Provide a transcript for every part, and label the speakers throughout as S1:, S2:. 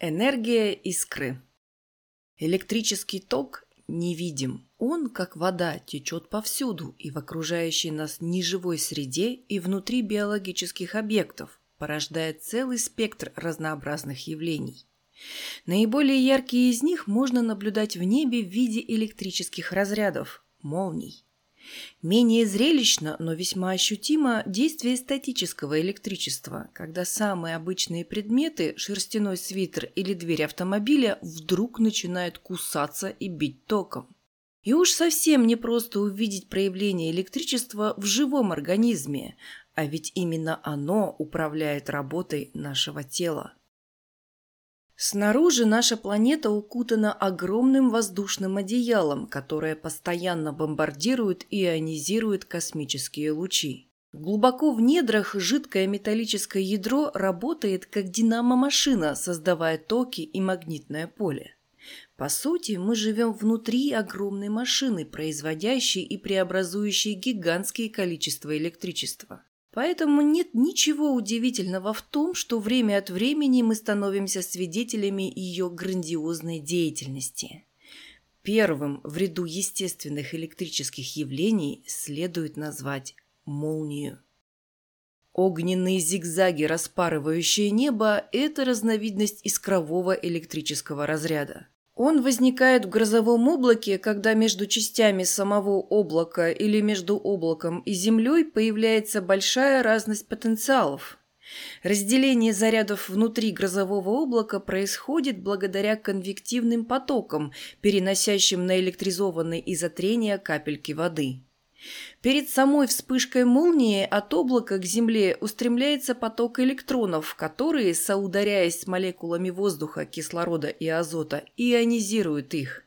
S1: Энергия искры. Электрический ток невидим. Он, как вода, течет повсюду и в окружающей нас неживой среде и внутри биологических объектов, порождает целый спектр разнообразных явлений. Наиболее яркие из них можно наблюдать в небе в виде электрических разрядов – молний. Менее зрелищно, но весьма ощутимо действие статического электричества, когда самые обычные предметы, шерстяной свитер или дверь автомобиля, вдруг начинают кусаться и бить током. И уж совсем не просто увидеть проявление электричества в живом организме, а ведь именно оно управляет работой нашего тела. Снаружи наша планета укутана огромным воздушным одеялом, которое постоянно бомбардирует и ионизирует космические лучи. Глубоко в недрах жидкое металлическое ядро работает как динамо-машина, создавая токи и магнитное поле. По сути, мы живем внутри огромной машины, производящей и преобразующей гигантские количества электричества. Поэтому нет ничего удивительного в том, что время от времени мы становимся свидетелями ее грандиозной деятельности. Первым в ряду естественных электрических явлений следует назвать молнию. Огненные зигзаги, распарывающие небо – это разновидность искрового электрического разряда. Он возникает в грозовом облаке, когда между частями самого облака или между облаком и Землей появляется большая разность потенциалов. Разделение зарядов внутри грозового облака происходит благодаря конвективным потокам, переносящим на наэлектризованные из-за трения капельки воды. Перед самой вспышкой молнии от облака к Земле устремляется поток электронов, которые, соударяясь с молекулами воздуха, кислорода и азота, ионизируют их.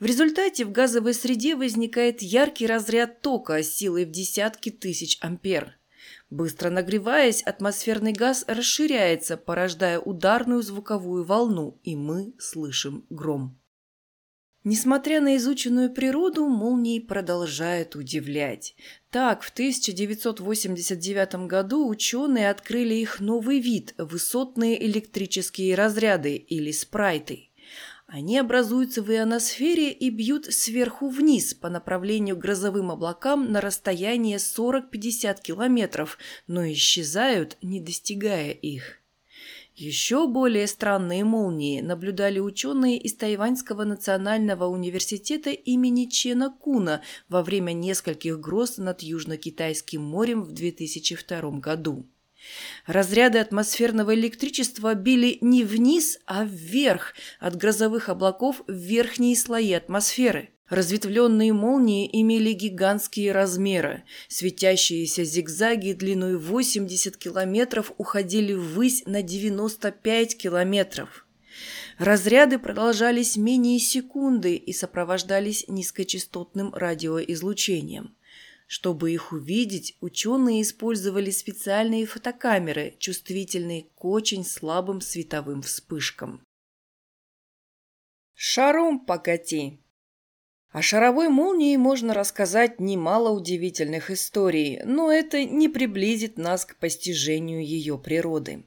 S1: В результате в газовой среде возникает яркий разряд тока силой в десятки тысяч ампер. Быстро нагреваясь, атмосферный газ расширяется, порождая ударную звуковую волну, и мы слышим гром. Несмотря на изученную природу, молнии продолжают удивлять. Так, в 1989 году ученые открыли их новый вид – высотные электрические разряды или спрайты. Они образуются в ионосфере и бьют сверху вниз по направлению к грозовым облакам на расстояние 40-50 километров, но исчезают, не достигая их. Еще более странные молнии наблюдали ученые из Тайваньского национального университета имени Чена Куна во время нескольких гроз над Южно-Китайским морем в 2002 году. Разряды атмосферного электричества били не вниз, а вверх от грозовых облаков в верхние слои атмосферы. Разветвленные молнии имели гигантские размеры. Светящиеся зигзаги длиной 80 километров уходили ввысь на 95 километров. Разряды продолжались менее секунды и сопровождались низкочастотным радиоизлучением. Чтобы их увидеть, ученые использовали специальные фотокамеры, чувствительные к очень слабым световым вспышкам. «Шаром покати!» О шаровой молнии можно рассказать немало удивительных историй, но это не приблизит нас к постижению ее природы.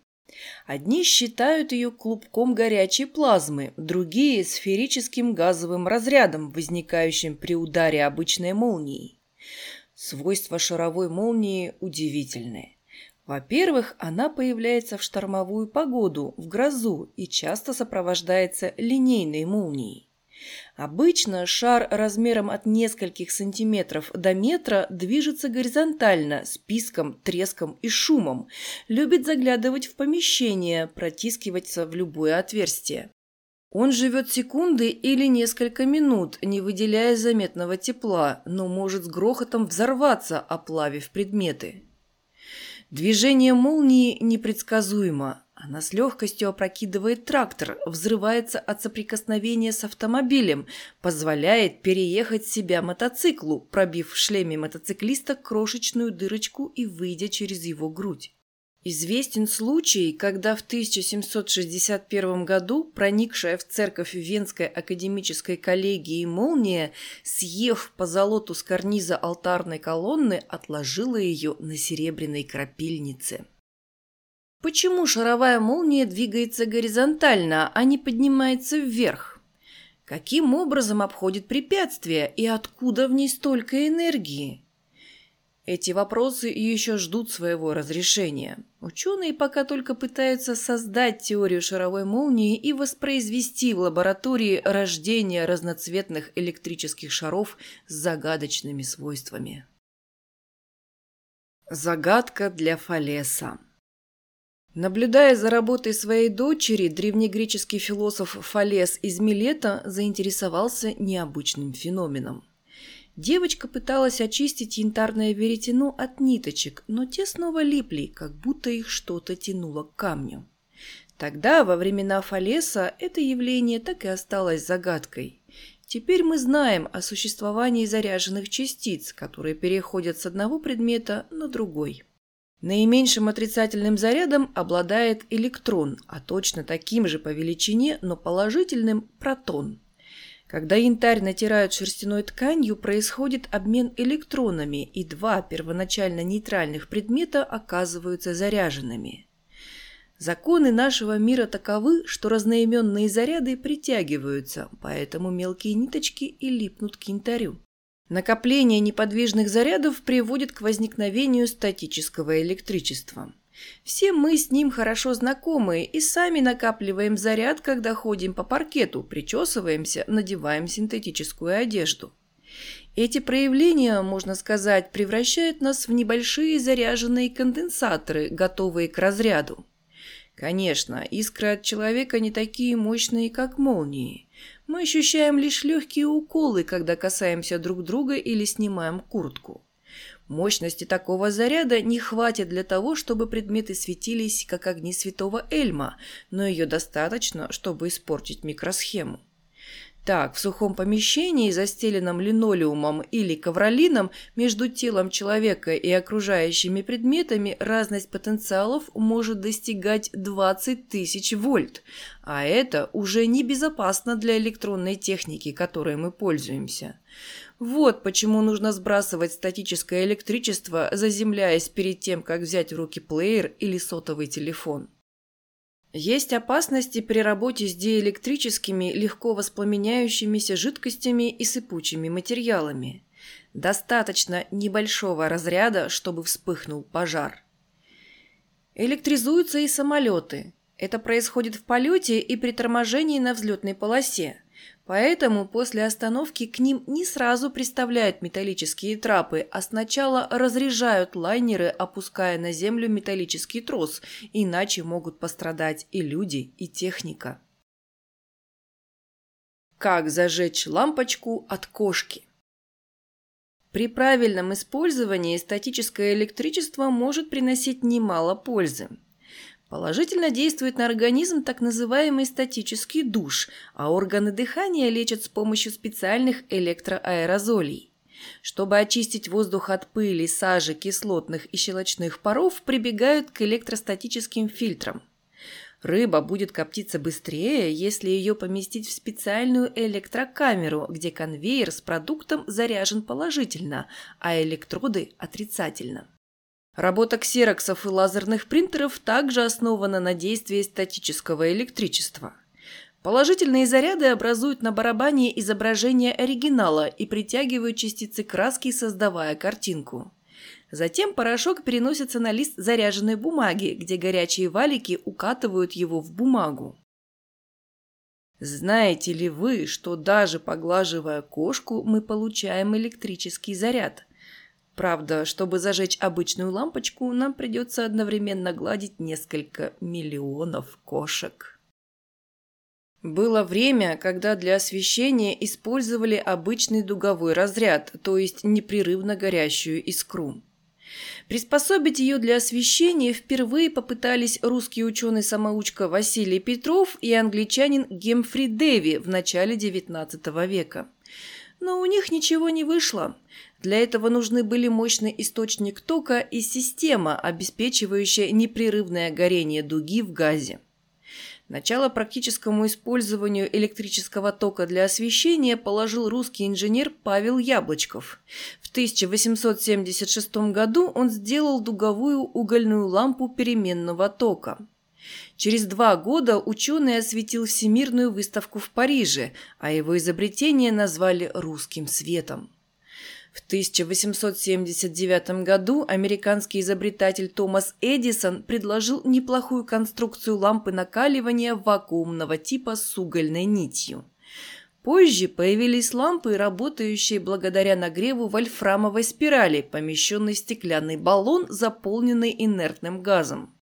S1: Одни считают ее клубком горячей плазмы, другие – сферическим газовым разрядом, возникающим при ударе обычной молнии. Свойства шаровой молнии удивительные. Во-первых, она появляется в штормовую погоду, в грозу и часто сопровождается линейной молнией. Обычно шар размером от нескольких сантиметров до метра движется горизонтально, с писком, треском и шумом, любит заглядывать в помещение, протискиваться в любое отверстие. Он живет секунды или несколько минут, не выделяя заметного тепла, но может с грохотом взорваться, оплавив предметы. Движение молнии непредсказуемо. Она с легкостью опрокидывает трактор, взрывается от соприкосновения с автомобилем, позволяет переехать себя мотоциклу, пробив в шлеме мотоциклиста крошечную дырочку и выйдя через его грудь. Известен случай, когда в 1761 году проникшая в церковь Венской академической коллегии молния, съев по золоту с карниза алтарной колонны, отложила ее на серебряной крапильнице. Почему шаровая молния двигается горизонтально, а не поднимается вверх? Каким образом обходит препятствия и откуда в ней столько энергии? Эти вопросы еще ждут своего разрешения. Ученые пока только пытаются создать теорию шаровой молнии и воспроизвести в лаборатории рождение разноцветных электрических шаров с загадочными свойствами. Загадка для Фалеса Наблюдая за работой своей дочери, древнегреческий философ Фалес из Милета заинтересовался необычным феноменом. Девочка пыталась очистить янтарное веретено от ниточек, но те снова липли, как будто их что-то тянуло к камню. Тогда, во времена Фалеса, это явление так и осталось загадкой. Теперь мы знаем о существовании заряженных частиц, которые переходят с одного предмета на другой. Наименьшим отрицательным зарядом обладает электрон, а точно таким же по величине, но положительным – протон. Когда янтарь натирают шерстяной тканью, происходит обмен электронами, и два первоначально нейтральных предмета оказываются заряженными. Законы нашего мира таковы, что разноименные заряды притягиваются, поэтому мелкие ниточки и липнут к янтарю. Накопление неподвижных зарядов приводит к возникновению статического электричества. Все мы с ним хорошо знакомы и сами накапливаем заряд, когда ходим по паркету, причесываемся, надеваем синтетическую одежду. Эти проявления, можно сказать, превращают нас в небольшие заряженные конденсаторы, готовые к разряду. Конечно, искры от человека не такие мощные, как молнии. Мы ощущаем лишь легкие уколы, когда касаемся друг друга или снимаем куртку. Мощности такого заряда не хватит для того, чтобы предметы светились, как огни святого Эльма, но ее достаточно, чтобы испортить микросхему. Так, в сухом помещении, застеленном линолеумом или ковролином, между телом человека и окружающими предметами разность потенциалов может достигать 20 тысяч вольт, а это уже небезопасно для электронной техники, которой мы пользуемся. Вот почему нужно сбрасывать статическое электричество, заземляясь перед тем, как взять в руки плеер или сотовый телефон. Есть опасности при работе с диэлектрическими, легко воспламеняющимися жидкостями и сыпучими материалами. Достаточно небольшого разряда, чтобы вспыхнул пожар. Электризуются и самолеты. Это происходит в полете и при торможении на взлетной полосе. Поэтому после остановки к ним не сразу приставляют металлические трапы, а сначала разряжают лайнеры, опуская на землю металлический трос, иначе могут пострадать и люди, и техника. Как зажечь лампочку от кошки? При правильном использовании статическое электричество может приносить немало пользы. Положительно действует на организм так называемый статический душ, а органы дыхания лечат с помощью специальных электроаэрозолей. Чтобы очистить воздух от пыли, сажи, кислотных и щелочных паров, прибегают к электростатическим фильтрам. Рыба будет коптиться быстрее, если ее поместить в специальную электрокамеру, где конвейер с продуктом заряжен положительно, а электроды – отрицательно. Работа ксероксов и лазерных принтеров также основана на действии статического электричества. Положительные заряды образуют на барабане изображение оригинала и притягивают частицы краски, создавая картинку. Затем порошок переносится на лист заряженной бумаги, где горячие валики укатывают его в бумагу. Знаете ли вы, что даже поглаживая кошку, мы получаем электрический заряд? Правда, чтобы зажечь обычную лампочку, нам придется одновременно гладить несколько миллионов кошек. Было время, когда для освещения использовали обычный дуговой разряд, то есть непрерывно горящую искру. Приспособить ее для освещения впервые попытались русский ученый-самоучка Василий Петров и англичанин Гемфри Дэви в начале XIX века. Но у них ничего не вышло. Для этого нужны были мощный источник тока и система, обеспечивающая непрерывное горение дуги в газе. Начало практическому использованию электрического тока для освещения положил русский инженер Павел Яблочков. В 1876 году он сделал дуговую угольную лампу переменного тока. Через два года ученый осветил Всемирную выставку в Париже, а его изобретение назвали «русским светом». В 1879 году американский изобретатель Томас Эдисон предложил неплохую конструкцию лампы накаливания вакуумного типа с угольной нитью. Позже появились лампы, работающие благодаря нагреву вольфрамовой спирали, помещенной в стеклянный баллон, заполненный инертным газом.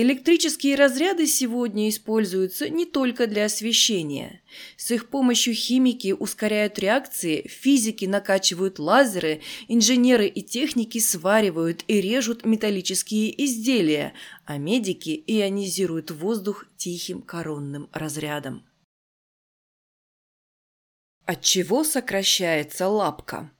S1: Электрические разряды сегодня используются не только для освещения. С их помощью химики ускоряют реакции, физики накачивают лазеры, инженеры и техники сваривают и режут металлические изделия, а медики ионизируют воздух тихим коронным разрядом. От чего сокращается лапка?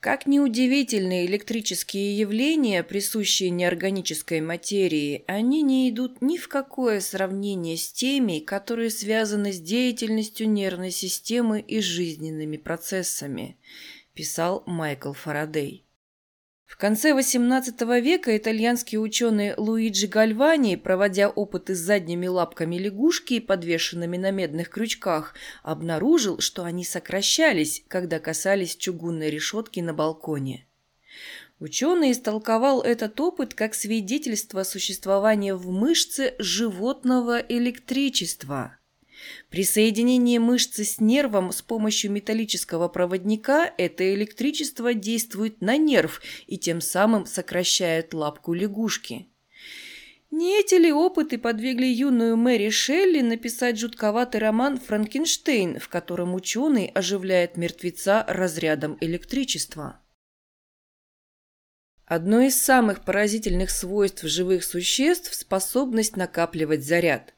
S1: Как неудивительны электрические явления, присущие неорганической материи, они не идут ни в какое сравнение с теми, которые связаны с деятельностью нервной системы и жизненными процессами, писал Майкл Фарадей. В конце XVIII века итальянский ученый Луиджи Гальвани, проводя опыты с задними лапками лягушки, подвешенными на медных крючках, обнаружил, что они сокращались, когда касались чугунной решетки на балконе. Ученый истолковал этот опыт как свидетельство существования в мышце животного электричества – при соединении мышцы с нервом с помощью металлического проводника это электричество действует на нерв и тем самым сокращает лапку лягушки. Не эти ли опыты подвигли юную Мэри Шелли написать жутковатый роман «Франкенштейн», в котором ученый оживляет мертвеца разрядом электричества? Одно из самых поразительных свойств живых существ – способность накапливать заряд –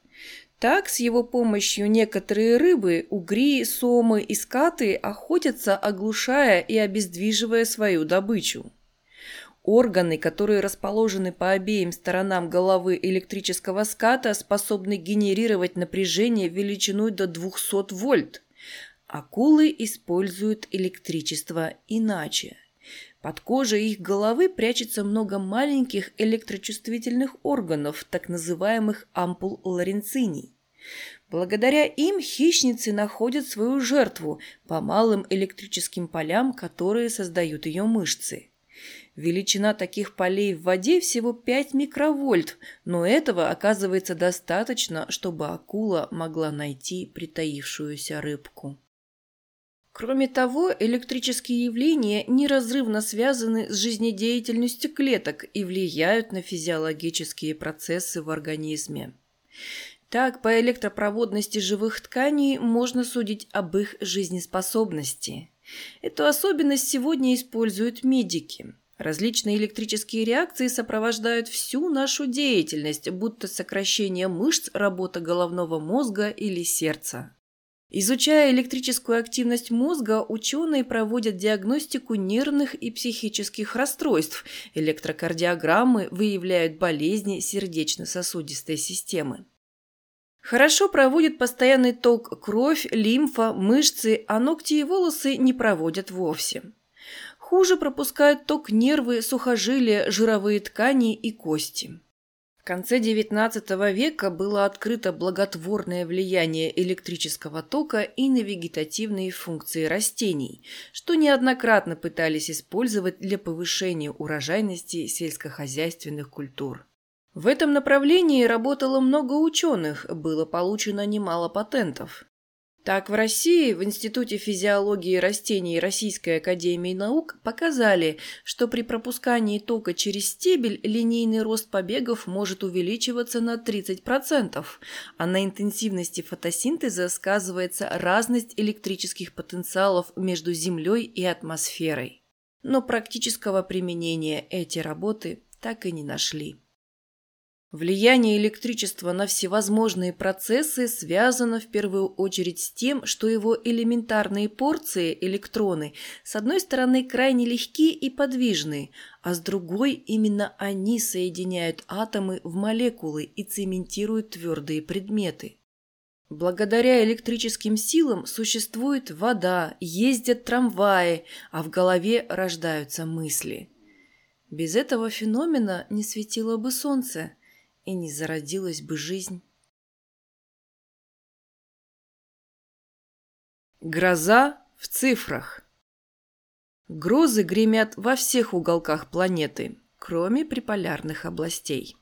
S1: так, с его помощью некоторые рыбы, угри, сомы и скаты охотятся, оглушая и обездвиживая свою добычу. Органы, которые расположены по обеим сторонам головы электрического ската, способны генерировать напряжение величиной до 200 вольт. Акулы используют электричество иначе. Под кожей их головы прячется много маленьких электрочувствительных органов, так называемых ампул лоренциний. Благодаря им хищницы находят свою жертву по малым электрическим полям, которые создают ее мышцы. Величина таких полей в воде всего 5 микровольт, но этого оказывается достаточно, чтобы акула могла найти притаившуюся рыбку. Кроме того, электрические явления неразрывно связаны с жизнедеятельностью клеток и влияют на физиологические процессы в организме. Так, по электропроводности живых тканей можно судить об их жизнеспособности. Эту особенность сегодня используют медики. Различные электрические реакции сопровождают всю нашу деятельность, будто сокращение мышц, работа головного мозга или сердца. Изучая электрическую активность мозга, ученые проводят диагностику нервных и психических расстройств. Электрокардиограммы выявляют болезни сердечно-сосудистой системы. Хорошо проводит постоянный ток кровь, лимфа, мышцы, а ногти и волосы не проводят вовсе. Хуже пропускают ток нервы, сухожилия, жировые ткани и кости. В конце XIX века было открыто благотворное влияние электрического тока и на вегетативные функции растений, что неоднократно пытались использовать для повышения урожайности сельскохозяйственных культур. В этом направлении работало много ученых, было получено немало патентов. Так, в России в Институте физиологии растений Российской академии наук показали, что при пропускании тока через стебель линейный рост побегов может увеличиваться на 30%, а на интенсивности фотосинтеза сказывается разность электрических потенциалов между Землей и атмосферой. Но практического применения эти работы так и не нашли. Влияние электричества на всевозможные процессы связано в первую очередь с тем, что его элементарные порции, электроны, с одной стороны крайне легки и подвижны, а с другой именно они соединяют атомы в молекулы и цементируют твердые предметы. Благодаря электрическим силам существует вода, ездят трамваи, а в голове рождаются мысли. Без этого феномена не светило бы солнце – и не зародилась бы жизнь. Гроза в цифрах. Грозы гремят во всех уголках планеты, кроме приполярных областей.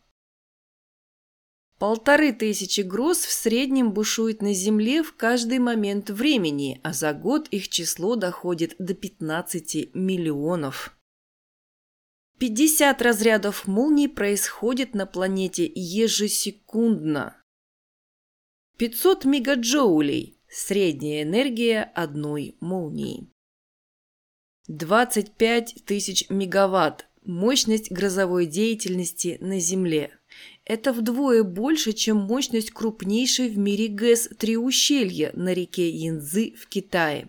S1: Полторы тысячи гроз в среднем бушует на Земле в каждый момент времени, а за год их число доходит до 15 миллионов. 50 разрядов молний происходит на планете ежесекундно. 500 мегаджоулей – средняя энергия одной молнии. 25 тысяч мегаватт – мощность грозовой деятельности на Земле. Это вдвое больше, чем мощность крупнейшей в мире ГЭС «Три ущелья» на реке Янзы в Китае.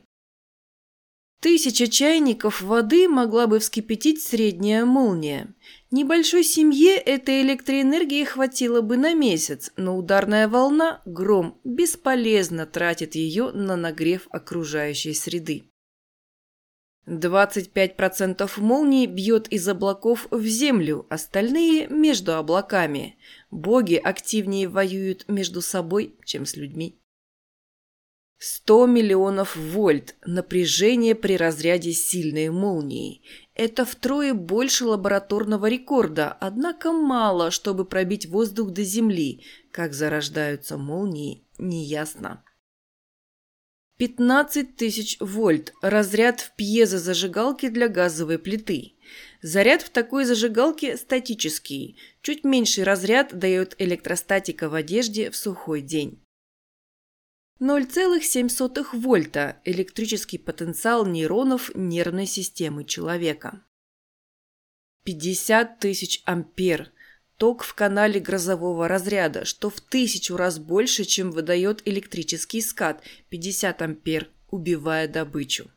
S1: Тысяча чайников воды могла бы вскипятить средняя молния. Небольшой семье этой электроэнергии хватило бы на месяц, но ударная волна, гром, бесполезно тратит ее на нагрев окружающей среды. 25% молний бьет из облаков в землю, остальные – между облаками. Боги активнее воюют между собой, чем с людьми. 100 миллионов вольт напряжение при разряде сильной молнии. Это втрое больше лабораторного рекорда, однако мало, чтобы пробить воздух до Земли. Как зарождаются молнии, неясно. 15 тысяч вольт – разряд в пьезозажигалке для газовой плиты. Заряд в такой зажигалке статический. Чуть меньший разряд дает электростатика в одежде в сухой день. 0,7 вольта – электрический потенциал нейронов нервной системы человека. 50 тысяч ампер – ток в канале грозового разряда, что в тысячу раз больше, чем выдает электрический скат – 50 ампер, убивая добычу.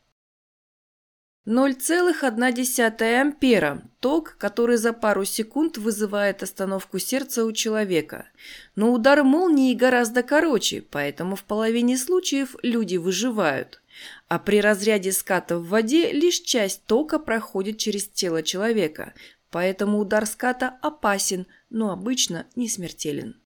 S1: 0,1 ампера – ток, который за пару секунд вызывает остановку сердца у человека. Но удар молнии гораздо короче, поэтому в половине случаев люди выживают. А при разряде ската в воде лишь часть тока проходит через тело человека, поэтому удар ската опасен, но обычно не смертелен.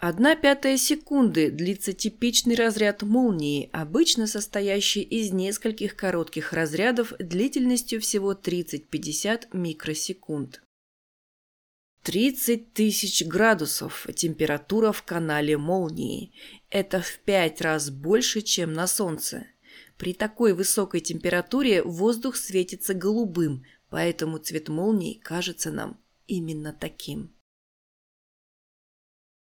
S1: Одна пятая секунды длится типичный разряд молнии, обычно состоящий из нескольких коротких разрядов длительностью всего 30-50 микросекунд. 30 тысяч градусов температура в канале молнии. Это в пять раз больше, чем на Солнце. При такой высокой температуре воздух светится голубым, поэтому цвет молнии кажется нам именно таким.